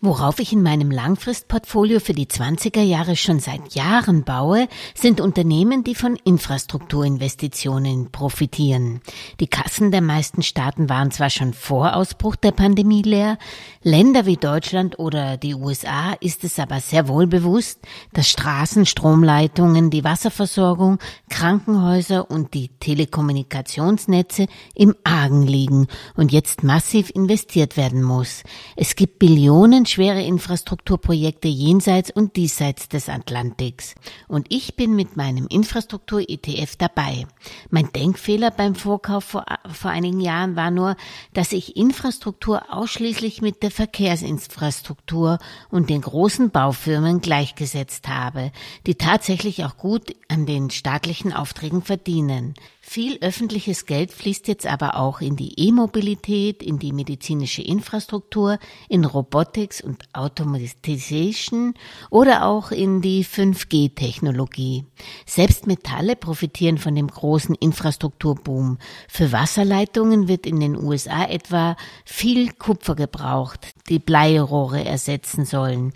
Worauf ich in meinem Langfristportfolio für die 20er Jahre schon seit Jahren baue, sind Unternehmen, die von Infrastrukturinvestitionen profitieren. Die Kassen der meisten Staaten waren zwar schon vor Ausbruch der Pandemie leer, Länder wie Deutschland oder die USA ist es aber sehr wohl bewusst, dass Straßen, Stromleitungen, die Wasserversorgung, Krankenhäuser und die Telekommunikationsnetze im Argen liegen und jetzt massiv investiert werden muss. Es gibt Billionen schwere Infrastrukturprojekte jenseits und diesseits des Atlantiks. Und ich bin mit meinem Infrastruktur-ETF dabei. Mein Denkfehler beim Vorkauf vor, vor einigen Jahren war nur, dass ich Infrastruktur ausschließlich mit der Verkehrsinfrastruktur und den großen Baufirmen gleichgesetzt habe, die tatsächlich auch gut an den staatlichen Aufträgen verdienen. Viel öffentliches Geld fließt jetzt aber auch in die E-Mobilität, in die medizinische Infrastruktur, in Robotics und Automatization oder auch in die 5G-Technologie. Selbst Metalle profitieren von dem großen Infrastrukturboom. Für Wasserleitungen wird in den USA etwa viel Kupfer gebraucht, die Bleirohre ersetzen sollen.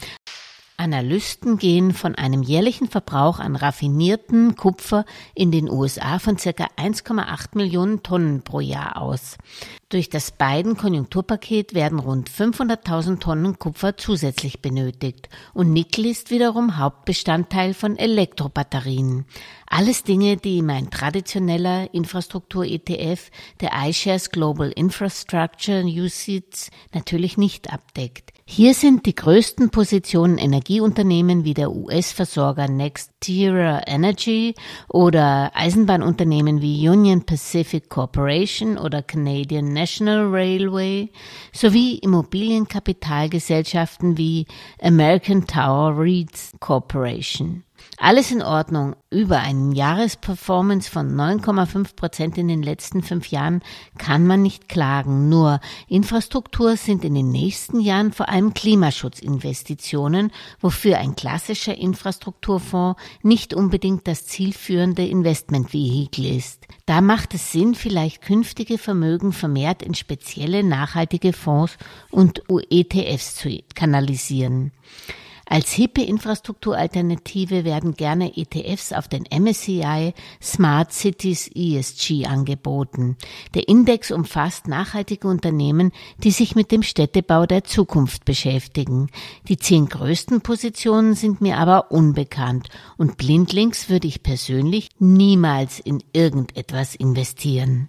Analysten gehen von einem jährlichen Verbrauch an raffinierten Kupfer in den USA von ca. 1,8 Millionen Tonnen pro Jahr aus. Durch das Biden-Konjunkturpaket werden rund 500.000 Tonnen Kupfer zusätzlich benötigt und Nickel ist wiederum Hauptbestandteil von Elektrobatterien. Alles Dinge, die mein traditioneller Infrastruktur-ETF, der iShares Global Infrastructure UCITS, natürlich nicht abdeckt. Hier sind die größten Positionen Energieunternehmen wie der US-Versorger NextEra Energy oder Eisenbahnunternehmen wie Union Pacific Corporation oder Canadian National Railway sowie Immobilienkapitalgesellschaften wie American Tower REITs Corporation. Alles in Ordnung. Über einen Jahresperformance von 9,5 Prozent in den letzten fünf Jahren kann man nicht klagen. Nur Infrastruktur sind in den nächsten Jahren vor allem Klimaschutzinvestitionen, wofür ein klassischer Infrastrukturfonds nicht unbedingt das zielführende Investmentvehikel ist. Da macht es Sinn, vielleicht künftige Vermögen vermehrt in spezielle nachhaltige Fonds und ETFs zu kanalisieren. Als hippe Infrastrukturalternative werden gerne ETFs auf den MSCI Smart Cities ESG angeboten. Der Index umfasst nachhaltige Unternehmen, die sich mit dem Städtebau der Zukunft beschäftigen. Die zehn größten Positionen sind mir aber unbekannt und blindlings würde ich persönlich niemals in irgendetwas investieren.